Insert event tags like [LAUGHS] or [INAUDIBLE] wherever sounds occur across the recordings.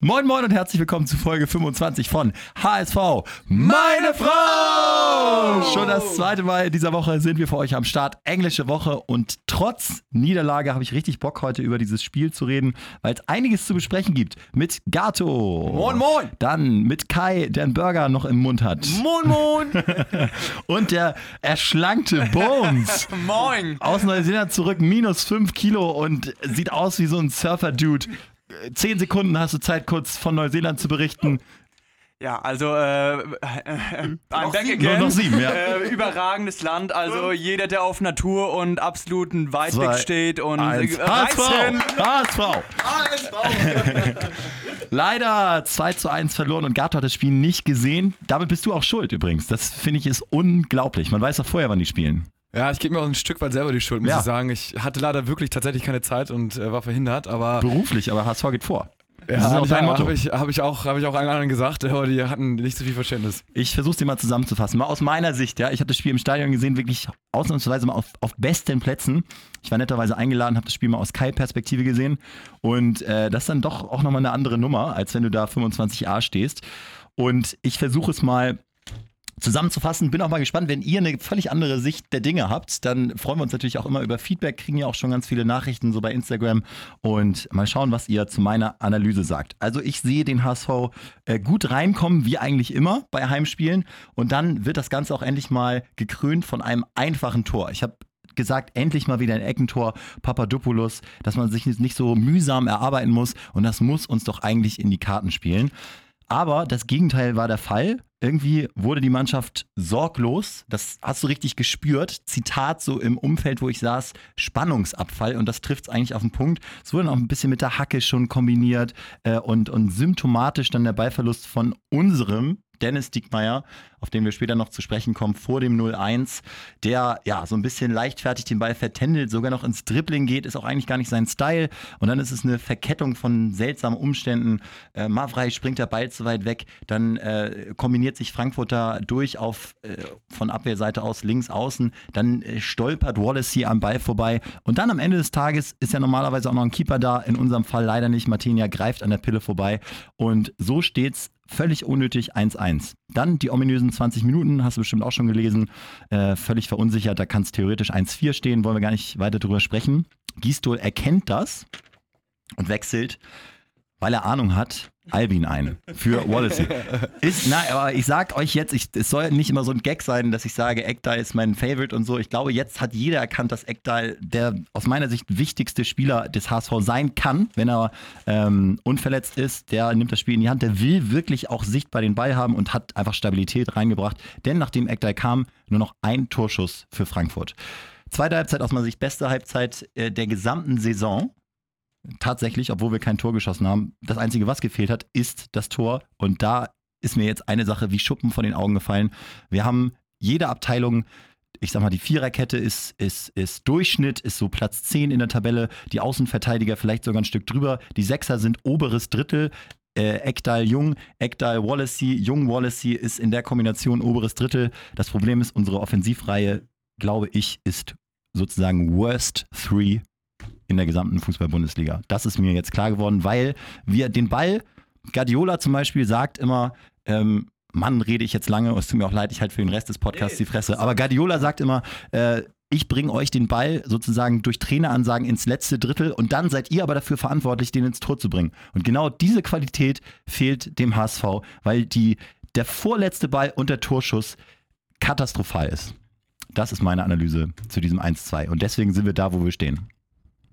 Moin Moin und herzlich willkommen zu Folge 25 von HSV Meine Frau! Schon das zweite Mal in dieser Woche sind wir für euch am Start. Englische Woche und trotz Niederlage habe ich richtig Bock heute über dieses Spiel zu reden, weil es einiges zu besprechen gibt. Mit Gato. Moin Moin! Dann mit Kai, der einen Burger noch im Mund hat. Moin Moin! [LAUGHS] Und der erschlankte Bones. [LAUGHS] Moin! Aus Neuseeland zurück, minus 5 Kilo und sieht aus wie so ein Surfer-Dude. Zehn Sekunden hast du Zeit, kurz von Neuseeland zu berichten. Ja, also äh, äh, I'm back sieben. again. Noch sieben, ja. Äh, überragendes Land, also jeder, der auf Natur und absoluten Weitblick Zwei, steht und Eins. äh, HSV! reißen. HSV! [LAUGHS] [LAUGHS] Leider 2 zu 1 verloren und Gato hat das Spiel nicht gesehen. Damit bist du auch schuld übrigens. Das finde ich ist unglaublich. Man weiß doch vorher, wann die spielen. Ja, ich gebe mir auch ein Stück weit selber die Schuld, muss Ja. ich sagen. Ich hatte leider wirklich tatsächlich keine Zeit und äh, war verhindert, aber Beruflich, aber HSV geht vor. Das ist auch ja, dein Motto. habe ich, hab ich, auch- hab ich auch allen anderen gesagt, aber die hatten nicht so viel Verständnis. Ich versuche es dir mal zusammenzufassen. Mal aus meiner Sicht, ja. Ich habe das Spiel im Stadion gesehen, wirklich ausnahmsweise mal auf, auf besten Plätzen. Ich war netterweise eingeladen, habe das Spiel mal aus Kai-Perspektive gesehen. Und äh, das ist dann doch auch nochmal eine andere Nummer, als wenn du da 25a stehst. Und ich versuche es mal zusammenzufassen. Bin auch mal gespannt, wenn ihr eine völlig andere Sicht der Dinge habt, dann freuen wir uns natürlich auch immer über Feedback, kriegen ja auch schon ganz viele Nachrichten so bei Instagram und mal schauen, was ihr zu meiner Analyse sagt. Also ich sehe den HSV äh, gut reinkommen, wie eigentlich immer bei Heimspielen und dann wird das Ganze auch endlich mal gekrönt von einem einfachen Tor. Ich habe gesagt, endlich mal wieder ein Eckentor, Papadopoulos, dass man sich nicht so mühsam erarbeiten muss und das muss uns doch eigentlich in die Karten spielen. Aber das Gegenteil war der Fall. Irgendwie wurde die Mannschaft sorglos. Das hast du richtig gespürt. Zitat so im Umfeld, wo ich saß, Spannungsabfall. Und das trifft es eigentlich auf den Punkt. Es wurde noch ein bisschen mit der Hacke schon kombiniert äh, und, und symptomatisch dann der Ballverlust von unserem Dennis Diekmeyer, auf den wir später noch zu sprechen kommen, vor dem 0-1, der ja so ein bisschen leichtfertig den Ball vertändelt, sogar noch ins Dribbling geht, ist auch eigentlich gar nicht sein Style. Und dann ist es eine Verkettung von seltsamen Umständen. Äh, Mavrei springt der Ball zu weit weg, dann äh, kombiniert sich Frankfurter durch auf äh, von Abwehrseite aus links außen, dann äh, stolpert Wallace hier am Ball vorbei. Und dann am Ende des Tages ist ja normalerweise auch noch ein Keeper da, in unserem Fall leider nicht. Martinia greift an der Pille vorbei. Und so steht's völlig unnötig 1-1. Dann die ominösen 20 Minuten, hast du bestimmt auch schon gelesen, äh, völlig verunsichert, da kann es theoretisch 1-4 stehen, wollen wir gar nicht weiter drüber sprechen. Gistol erkennt das und wechselt, weil er Ahnung hat, Albin ein für [LAUGHS] Wallacey. Ist, na, aber ich sag euch jetzt, ich, es soll nicht immer so ein Gag sein, dass ich sage, Ekdal ist mein Favorite und so. Ich glaube, jetzt hat jeder erkannt, dass Ekdal der aus meiner Sicht wichtigste Spieler des HSV sein kann, wenn er ähm, unverletzt ist. Der nimmt das Spiel in die Hand, der will wirklich auch sichtbar den Ball haben und hat einfach Stabilität reingebracht. Denn nachdem Ekdal kam, nur noch ein Torschuss für Frankfurt. Zweite Halbzeit aus meiner Sicht beste Halbzeit äh, der gesamten Saison tatsächlich, obwohl wir kein Tor geschossen haben, das Einzige, was gefehlt hat, ist das Tor. Und da ist mir jetzt eine Sache wie Schuppen von den Augen gefallen. Wir haben jede Abteilung, ich sag mal, die Viererkette ist, ist, ist Durchschnitt, ist so Platz 10 in der Tabelle, die Außenverteidiger vielleicht sogar ein Stück drüber, die Sechser sind oberes Drittel. Äh, Ekdal Jung, Ekdal Wallacey, Jung Wallacey ist in der Kombination oberes Drittel. Das Problem ist, unsere Offensivreihe, glaube ich, ist sozusagen Worst Three in der gesamten Fußball-Bundesliga. Das ist mir jetzt klar geworden, weil wir den Ball, Guardiola zum Beispiel sagt immer, ähm, Mann, rede ich jetzt lange, es tut mir auch leid, ich halte für den Rest des Podcasts die Fresse. Aber Guardiola sagt immer, äh, ich bringe euch den Ball sozusagen durch Traineransagen ins letzte Drittel und dann seid ihr aber dafür verantwortlich, den ins Tor zu bringen. Und genau diese Qualität fehlt dem HSV, weil die, der vorletzte Ball und der Torschuss katastrophal ist. Das ist meine Analyse zu diesem 1-2. Und deswegen sind wir da, wo wir stehen.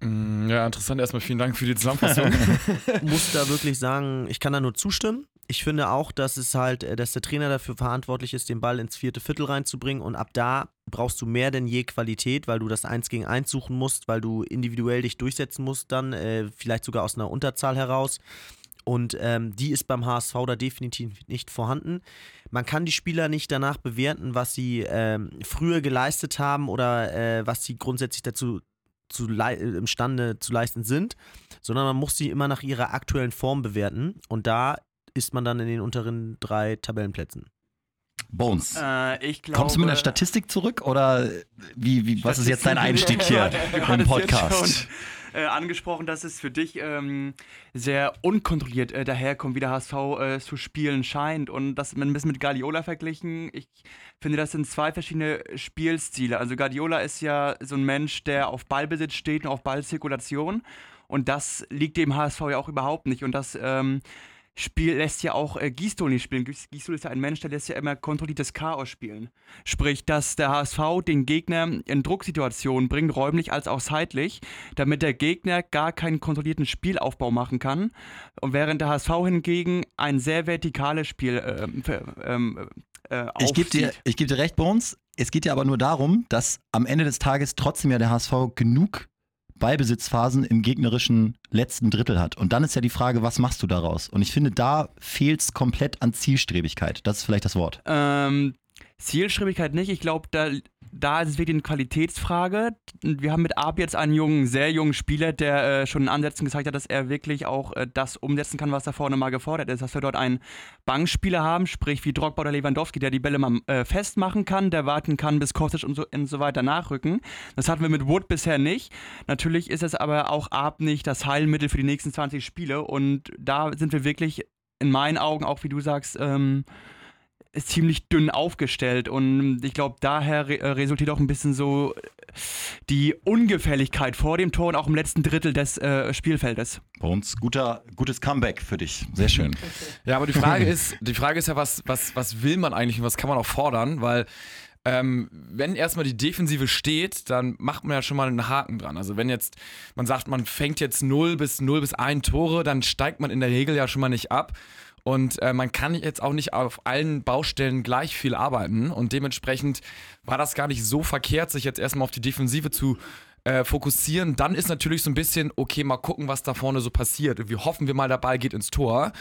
Mm, Ja, interessant. Erstmal vielen Dank für die Zusammenfassung. [LAUGHS] muss da wirklich sagen, ich kann da nur zustimmen. Ich finde auch, dass es halt, äh, dass der Trainer dafür verantwortlich ist, den Ball ins vierte Viertel reinzubringen und ab da brauchst du mehr denn je Qualität, weil du das Eins gegen Eins suchen musst, weil du individuell dich durchsetzen musst dann, äh, vielleicht sogar aus einer Unterzahl heraus. Und ähm, die ist beim HSV da definitiv nicht vorhanden. Man kann die Spieler nicht danach bewerten, was sie ähm, früher geleistet haben oder äh, was sie grundsätzlich dazu zu äh, imstande zu leisten sind, sondern man muss sie immer nach ihrer aktuellen Form bewerten. Und da ist man dann in den unteren drei Tabellenplätzen. Bones. Äh, ich glaube, Kommst du mit einer Statistik zurück oder wie, wie, was ist jetzt dein Einstieg [LAUGHS] hier im Podcast? Äh, angesprochen, dass es für dich ähm, sehr unkontrolliert äh, daherkommt, wie der HSV äh, zu spielen scheint. Und das ein bisschen mit Guardiola verglichen. Ich finde, das sind zwei verschiedene Spielstile. Also Guardiola ist ja so ein Mensch, der auf Ballbesitz steht und auf Ballzirkulation. Und das liegt dem HSV ja auch überhaupt nicht. Und das ähm, Spiel lässt ja auch äh, Gistol nicht spielen. Gistol ist ja ein Mensch, der lässt ja immer kontrolliertes Chaos spielen. Sprich, dass der HSV den Gegner in Drucksituationen bringt, räumlich als auch zeitlich, damit der Gegner gar keinen kontrollierten Spielaufbau machen kann. Und während der HSV hingegen ein sehr vertikales Spiel äh, ähm, äh, ich gebe dir, geb dir recht, Bones. Es geht ja aber nur darum, dass am Ende des Tages trotzdem ja der HSV genug Ballbesitzphasen im gegnerischen letzten Drittel hat. Und dann ist ja die Frage, was machst du daraus? Und ich finde, da fehlt es komplett an Zielstrebigkeit. Das ist vielleicht das Wort. Ähm, Zielstrebigkeit nicht. Ich glaube, da, da ist es wirklich eine Qualitätsfrage. Wir haben mit Ab jetzt einen jungen, sehr jungen Spieler, der äh, schon in Ansätzen gezeigt hat, dass er wirklich auch äh, das umsetzen kann, was da vorne mal gefordert ist. Dass wir dort einen Bankspieler haben, sprich wie Drogba oder Lewandowski, der die Bälle mal äh, festmachen kann, der warten kann, bis Kostic und so, und so weiter nachrücken. Das hatten wir mit Wood bisher nicht. Natürlich ist es aber auch Ab nicht das Heilmittel für die nächsten 20 Spiele. Und da sind wir wirklich in meinen Augen, auch wie du sagst, ähm, ist ziemlich dünn aufgestellt und ich glaube, daher re äh, resultiert auch ein bisschen so die Ungefälligkeit vor dem Tor und auch im letzten Drittel des äh, Spielfeldes. Bei uns guter, gutes Comeback für dich. Sehr schön. ja, aber die Frage ist, die Frage ist ja, was, was, was will man eigentlich und was kann man auch fordern? Weil ähm, wenn erstmal die Defensive steht, dann macht man ja schon mal einen Haken dran. Also wenn jetzt man sagt, man fängt jetzt 0 bis 0 bis 1 Tore, dann steigt man in der Regel ja schon mal nicht ab. Und äh, man kann jetzt auch nicht auf allen Baustellen gleich viel arbeiten. Und dementsprechend war das gar nicht so verkehrt, sich jetzt erstmal auf die Defensive zu äh, fokussieren. Dann ist natürlich so ein bisschen, okay, mal gucken, was da vorne so passiert. Wir hoffen wir mal, der Ball geht ins Tor.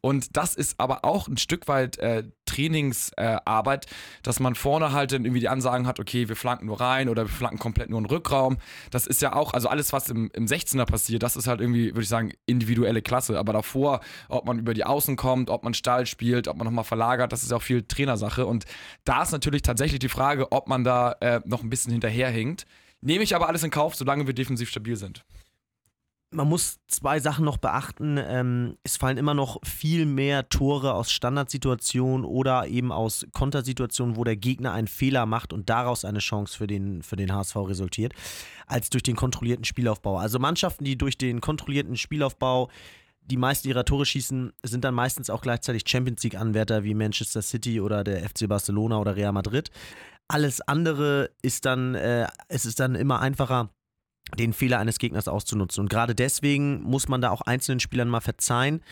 Und das ist aber auch ein Stück weit äh, Trainingsarbeit, äh, dass man vorne halt dann irgendwie die Ansagen hat, okay, wir flanken nur rein oder wir flanken komplett nur einen Rückraum. Das ist ja auch, also alles, was im, im 16er passiert, das ist halt irgendwie, würde ich sagen, individuelle Klasse. Aber davor, ob man über die Außen kommt, ob man Stall spielt, ob man nochmal verlagert, das ist auch viel Trainersache. Und da ist natürlich tatsächlich die Frage, ob man da äh, noch ein bisschen hinterherhinkt. Nehme ich aber alles in Kauf, solange wir defensiv stabil sind. Man muss zwei Sachen noch beachten. Ähm, es fallen immer noch viel mehr Tore aus Standardsituationen oder eben aus Kontersituationen, wo der Gegner einen Fehler macht und daraus eine Chance für den, für den HSV resultiert, als durch den kontrollierten Spielaufbau. Also Mannschaften, die durch den kontrollierten Spielaufbau die meisten ihrer Tore schießen, sind dann meistens auch gleichzeitig Champions League-Anwärter wie Manchester City oder der FC Barcelona oder Real Madrid. Alles andere ist dann, äh, es ist dann immer einfacher, den Fehler eines Gegners auszunutzen. Und gerade deswegen muss man da auch einzelnen Spielern mal verzeihen.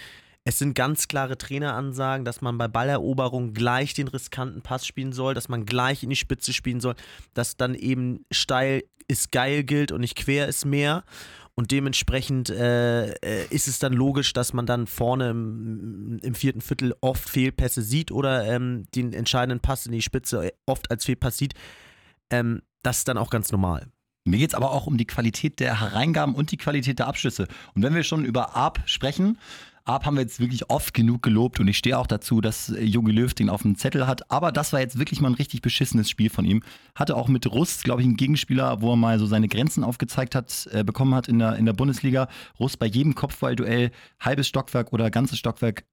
Es sind ganz klare Traineransagen, dass man bei Balleroberung gleich den riskanten Pass spielen soll, dass man gleich in die Spitze spielen soll, dass dann eben steil ist geil gilt und nicht quer ist mehr. Und dementsprechend äh, äh, ist es dann logisch, dass man dann vorne im, im vierten Viertel oft Fehlpässe sieht oder ähm, den entscheidenden Pass in die Spitze oft als Fehlpass sieht. Ähm, das ist dann auch ganz normal. Mir geht es aber auch um die Qualität der Hereingaben und die Qualität der Abschlüsse. Und wenn wir schon über Arp sprechen, Arp haben wir jetzt wirklich oft genug gelobt und ich stehe auch dazu, dass äh, Jogi Löw den auf dem Zettel hat. Aber das war jetzt wirklich mal ein richtig beschissenes Spiel von ihm. Hatte auch mit Rust, glaube ich, einen Gegenspieler, wo er mal so seine Grenzen aufgezeigt hat, äh, bekommen hat in der, in der Bundesliga. Rust bei jedem Kopfballduell, halbes Stockwerk oder ganzes Stockwerk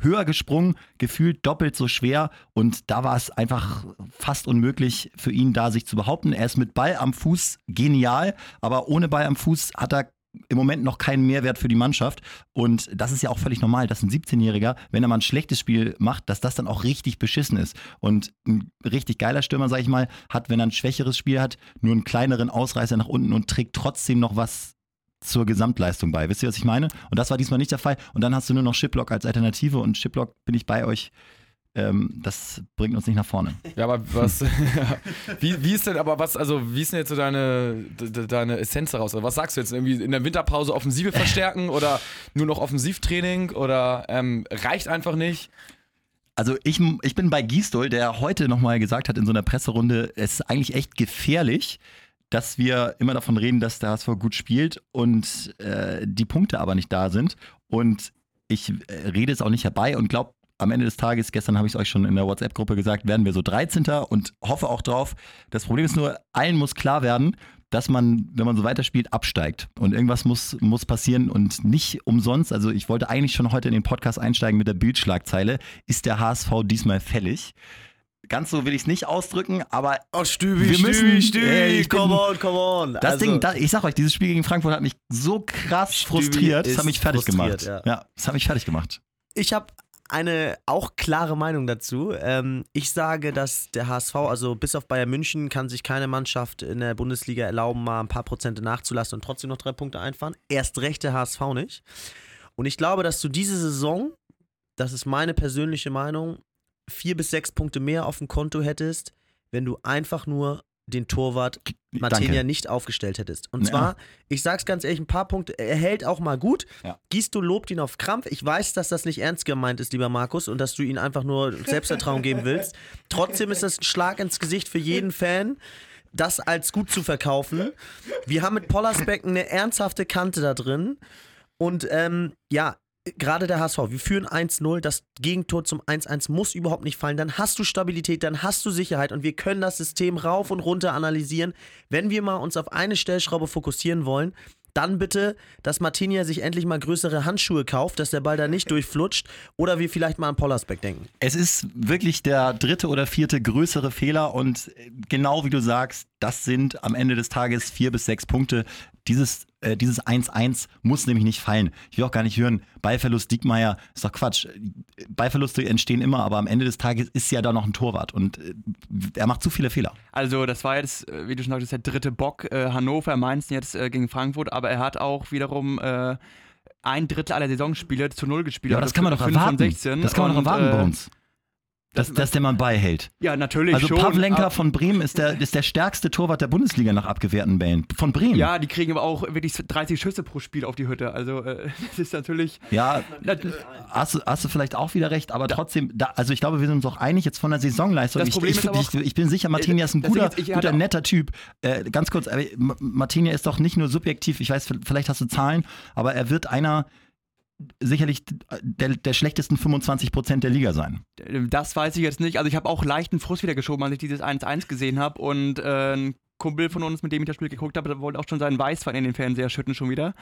höher gesprungen, gefühlt doppelt so schwer und da war es einfach fast unmöglich für ihn da sich zu behaupten. Er ist mit Ball am Fuß genial, aber ohne Ball am Fuß hat er im Moment noch keinen Mehrwert für die Mannschaft. Und das ist ja auch völlig normal, dass ein 17-Jähriger, wenn er mal ein schlechtes Spiel macht, dass das dann auch richtig beschissen ist. Und ein richtig geiler Stürmer, sag ich mal, hat, wenn er ein schwächeres Spiel hat, nur einen kleineren Ausreißer nach unten und trägt trotzdem noch was zur Gesamtleistung bei. Wisst ihr, was ich meine? Und das war diesmal nicht der Fall. Und dann hast du nur noch Shiplock als Alternative und Shiplock bin ich bei euch ähm, das bringt uns nicht nach vorne. Ja, aber was, [LAUGHS] wie, wie ist denn, aber was, also wie ist denn jetzt so deine, deine Essenz daraus? Also was sagst du jetzt? Irgendwie in der Winterpause Offensive verstärken oder nur noch Offensivtraining oder ähm, reicht einfach nicht? Also ich, ich bin bei Gisdol, der heute nochmal gesagt hat in so einer Presserunde, es ist eigentlich echt gefährlich, dass wir immer davon reden, dass der HSV gut spielt und äh, die Punkte aber nicht da sind. Und ich äh, rede es auch nicht herbei und glaube am Ende des Tages, gestern habe ich es euch schon in der WhatsApp-Gruppe gesagt, werden wir so 13. und hoffe auch drauf. Das Problem ist nur, allen muss klar werden, dass man, wenn man so weiterspielt, absteigt. Und irgendwas muss, muss passieren und nicht umsonst. Also ich wollte eigentlich schon heute in den Podcast einsteigen mit der Bildschlagzeile. Ist der HSV diesmal fällig? Ganz so will ich es nicht ausdrücken, aber Oh, Stübi, Wir müssen- Stübi, Ey, ich come bin- on, come on. das Also, Ding, da, ich sag euch, dieses Spiel gegen Frankfurt hat mich so krass Stübi frustriert. Das hat mich fertig gemacht. ja. Ja. das hat mich fertig gemacht. Ich habe eine auch klare Meinung dazu. Ähm, ich sage, dass der HSV, also bis auf Bayern München, kann sich keine Mannschaft in der Bundesliga erlauben, mal ein paar Prozente nachzulassen und trotzdem noch drei Punkte einfahren. Erst recht der HSV nicht. Und ich glaube, dass du diese Saison, das ist meine persönliche Meinung, vier bis sechs Punkte mehr auf dem Konto hättest, wenn du einfach nur den Torwart Martinia nicht aufgestellt hättest. Und Ja. zwar, ich sag's ganz ehrlich, ein paar Punkte, er hält auch mal gut. Ja. Gisto lobt ihn auf Krampf. Ich weiß, dass das nicht ernst gemeint ist, lieber Markus, und dass du ihm einfach nur [LAUGHS] Selbstvertrauen geben willst. Trotzdem ist das ein Schlag ins Gesicht für jeden Fan, das als gut zu verkaufen. Wir haben mit Pollersbeck eine ernsthafte Kante da drin. Und ähm, ja, gerade der HSV, wir führen 1-0, das Gegentor zum 1-1 muss überhaupt nicht fallen, dann hast du Stabilität, dann hast du Sicherheit und wir können das System rauf und runter analysieren. Wenn wir mal uns auf eine Stellschraube fokussieren wollen, dann bitte, dass Martinia sich endlich mal größere Handschuhe kauft, dass der Ball da nicht durchflutscht oder wir vielleicht mal an Pollersbeck denken. Es ist wirklich der dritte oder vierte größere Fehler und genau wie du sagst, das sind am Ende des Tages vier bis sechs Punkte. Dieses äh, dieses 1-1 muss nämlich nicht fallen. Ich will auch gar nicht hören, Ballverlust Diekmeyer, ist doch Quatsch. Ballverluste entstehen immer, aber am Ende des Tages ist ja da noch ein Torwart und äh, er macht zu viele Fehler. Also das war jetzt, äh, wie du schon sagtest, der dritte Bock. Äh, Hannover, Mainz jetzt äh, gegen Frankfurt, aber er hat auch wiederum äh, ein Drittel aller Saisonspiele zu Null gespielt. Ja, aber also das kann man doch erwarten. 16. Das kann man doch erwarten bei uns. Dass, das- dass der man beihält. Ja, natürlich Also schon. Pavlenka von Bremen ist der, ist der stärkste Torwart der Bundesliga nach abgewehrten Bällen. Von Bremen. Ja, die kriegen aber auch wirklich 30 Schüsse pro Spiel auf die Hütte. Also äh, [LAUGHS] das ist natürlich. Ja, Das, hast, du- hast du vielleicht auch wieder recht, aber trotzdem, da, also ich glaube, wir sind uns auch einig jetzt von der Saisonleistung. Ich, ich, auch- ich bin sicher, Martinia ist ein guter, ich guter netter Typ. Äh, ganz kurz, Martinia ist doch nicht nur subjektiv, ich weiß, vielleicht hast du Zahlen, aber er wird einer sicherlich der, der schlechtesten 25 Prozent der Liga sein. das weiß ich jetzt nicht. Also ich habe auch leichten Frust wieder geschoben, als ich dieses 1-1 gesehen habe. Und äh, Kumpel von uns, mit dem ich das Spiel geguckt habe, wollte auch schon seinen Weißwein in den Fernseher schütten schon wieder.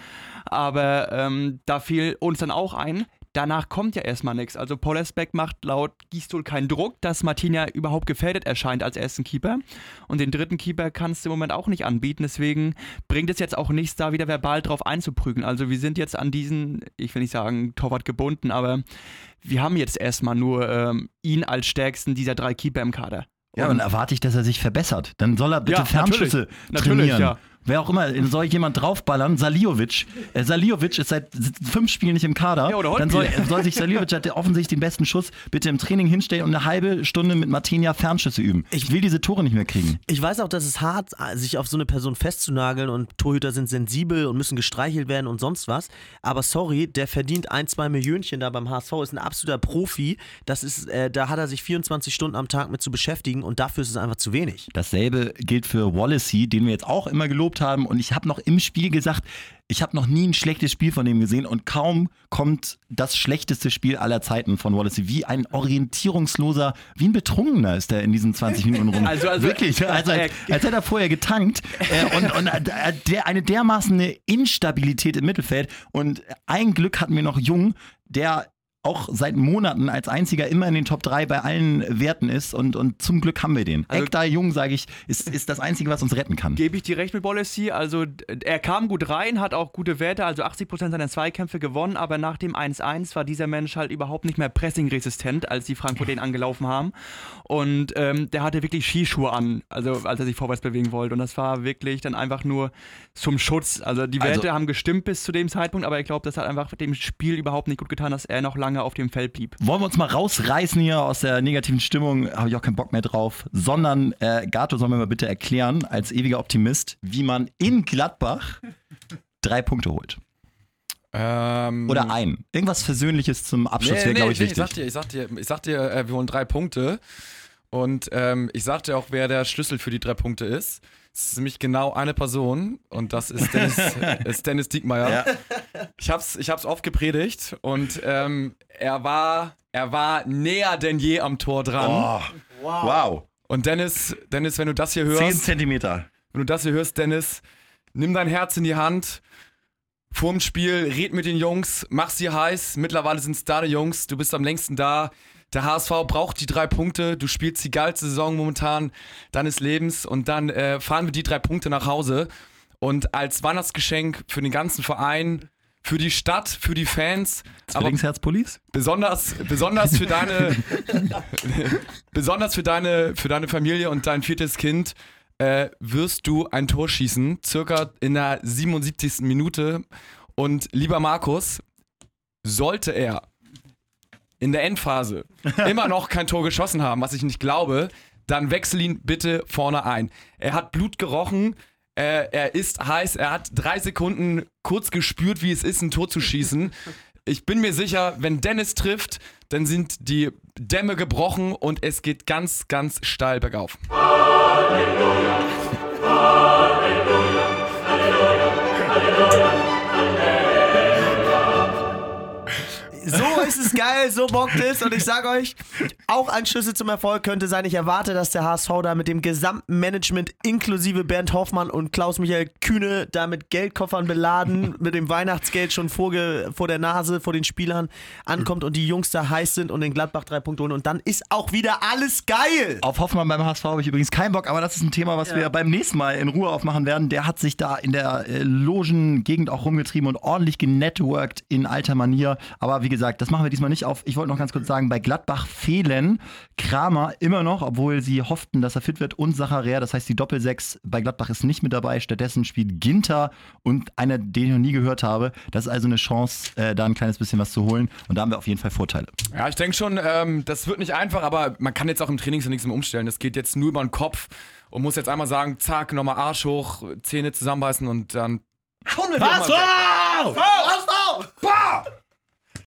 Aber ähm, da fiel uns dann auch ein, danach kommt ja erstmal nichts. Also Pollersbeck macht laut Gistol keinen Druck, dass Martina überhaupt gefährdet erscheint als ersten Keeper. Und den dritten Keeper kannst du im Moment auch nicht anbieten. Deswegen bringt es jetzt auch nichts, da wieder verbal drauf einzuprügeln. Also wir sind jetzt an diesen, ich will nicht sagen Torwart gebunden, aber wir haben jetzt erstmal nur ähm, ihn als stärksten dieser drei Keeper im Kader. Ja, und erwarte ich, dass er sich verbessert. Dann soll er bitte Ja, Fernschüsse natürlich. trainieren. Natürlich, ja. Wer auch immer, soll jemand draufballern? Saliovic. Äh, Saliovic ist seit fünf Spielen nicht im Kader. Ja, oder Dann soll, soll sich Saliovic, hat der offensichtlich den besten Schuss, bitte im Training hinstellen und eine halbe Stunde mit Martinia Fernschüsse üben. Ich will diese Tore nicht mehr kriegen. Ich weiß auch, dass es hart sich auf so eine Person festzunageln und Torhüter sind sensibel und müssen gestreichelt werden und sonst was. Aber sorry, der verdient ein, zwei Millionchen da beim HSV, ist ein absoluter Profi. Das ist, äh, da hat er sich 24 Stunden am Tag mit zu beschäftigen und dafür ist es einfach zu wenig. Dasselbe gilt für Wallacey, den wir jetzt auch immer gelobt haben. Und ich habe noch im Spiel gesagt, ich habe noch nie ein schlechtes Spiel von dem gesehen und kaum kommt das schlechteste Spiel aller Zeiten von Wallacey. Wie ein orientierungsloser, wie ein Betrunkener ist er in diesen 20 Minuten [LAUGHS] rum. Also- also- Wirklich, also als, als hätte er vorher getankt äh, und, und äh, der, eine dermaßen eine Instabilität im Mittelfeld. Und ein Glück hatten wir noch Jung, der auch seit Monaten als einziger immer in den Top 3 bei allen Werten ist und, und zum Glück haben wir den. Also- Ekta Jung, sage ich, ist, ist das Einzige, was uns retten kann. Gebe ich dir recht mit Bollesy. Also er kam gut rein, hat auch gute Werte, also 80% seiner Zweikämpfe gewonnen, aber nach dem 1-1 war dieser Mensch halt überhaupt nicht mehr pressingresistent, als die Frankfurt den angelaufen haben. Und ähm, der hatte wirklich Skischuhe an, also als er sich vorwärts bewegen wollte. Und das war wirklich dann einfach nur zum Schutz. Also die Also- Werte haben gestimmt bis zu dem Zeitpunkt, aber ich glaube, das hat einfach dem Spiel überhaupt nicht gut getan, dass er noch lange auf dem Feld blieb. Wollen wir uns mal rausreißen hier aus der negativen Stimmung, habe ich auch keinen Bock mehr drauf, sondern äh, Gato soll mir mal bitte erklären, als ewiger Optimist, wie man in Gladbach drei Punkte holt. Ähm, Oder ein. Irgendwas Versöhnliches zum Abschluss Nee, wäre, nee, glaube ich, nee, wichtig. ich sag dir, ich sag dir, ich sag dir äh, wir holen drei Punkte. Und ähm, ich sag dir auch, wer der Schlüssel für die drei Punkte ist. Es ist nämlich genau eine Person und das ist Dennis, [LAUGHS] ist Dennis Diekmeyer. Ja. Ich hab's, ich hab's oft gepredigt und ähm, er war, er war näher denn je am Tor dran. Oh, wow. Und Dennis, Dennis, wenn du das hier Zehn hörst, Zentimeter. wenn du das hier hörst, Dennis, nimm dein Herz in die Hand. Vorm Spiel, red mit den Jungs, mach sie heiß. Mittlerweile sind es deine Jungs, du bist am längsten da. Der HSV braucht die drei Punkte. Du spielst die geilste Saison momentan deines Lebens und dann äh, fahren wir die drei Punkte nach Hause. Und als Weihnachtsgeschenk für den ganzen Verein, für die Stadt, für die Fans, Zwillingsherzpullis? besonders, besonders für deine, [LAUGHS] besonders für deine, für deine Familie und dein viertes Kind äh, wirst du ein Tor schießen, circa in der 77. Minute. Und lieber Markus, sollte er in der Endphase [LAUGHS] immer noch kein Tor geschossen haben, was ich nicht glaube, dann wechsel ihn bitte vorne ein. Er hat Blut gerochen, äh, er ist heiß, er hat drei Sekunden kurz gespürt, wie es ist, ein Tor zu schießen. [LAUGHS] Ich bin mir sicher, wenn Dennis trifft, dann sind die Dämme gebrochen und es geht ganz, ganz steil bergauf. So ist geil, so bockt es. Und ich sage euch, auch ein Schlüssel zum Erfolg könnte sein, ich erwarte, dass der HSV da mit dem gesamten Management inklusive Bernd Hoffmann und Klaus-Michael Kühne da mit Geldkoffern beladen, mit dem Weihnachtsgeld schon vorge vor der Nase, vor den Spielern ankommt und die Jungs da heiß sind und den Gladbach drei Punkte holen. Und dann ist auch wieder alles geil. Auf Hoffmann beim HSV habe ich übrigens keinen Bock, aber das ist ein Thema, was wir beim nächsten Mal in Ruhe aufmachen werden. Der hat sich da in der äh, Logengegend auch rumgetrieben und ordentlich genetworked in alter Manier. Aber wie gesagt, das machen wir diesmal nicht auf. Ich wollte noch ganz kurz sagen, bei Gladbach fehlen Kramer immer noch, obwohl sie hofften, dass er fit wird und Sacharer. Das heißt, die Doppelsechs bei Gladbach ist nicht mit dabei. Stattdessen spielt Ginter und einer, den ich noch nie gehört habe. Das ist also eine Chance, äh, da ein kleines bisschen was zu holen. Und da haben wir auf jeden Fall Vorteile. Ja, ich denke schon, ähm, das wird nicht einfach, aber man kann jetzt auch im Training so nichts mehr umstellen. Das geht jetzt nur über den Kopf und muss jetzt einmal sagen, zack, nochmal Arsch hoch, Zähne zusammenbeißen und dann Was? Wow! Was?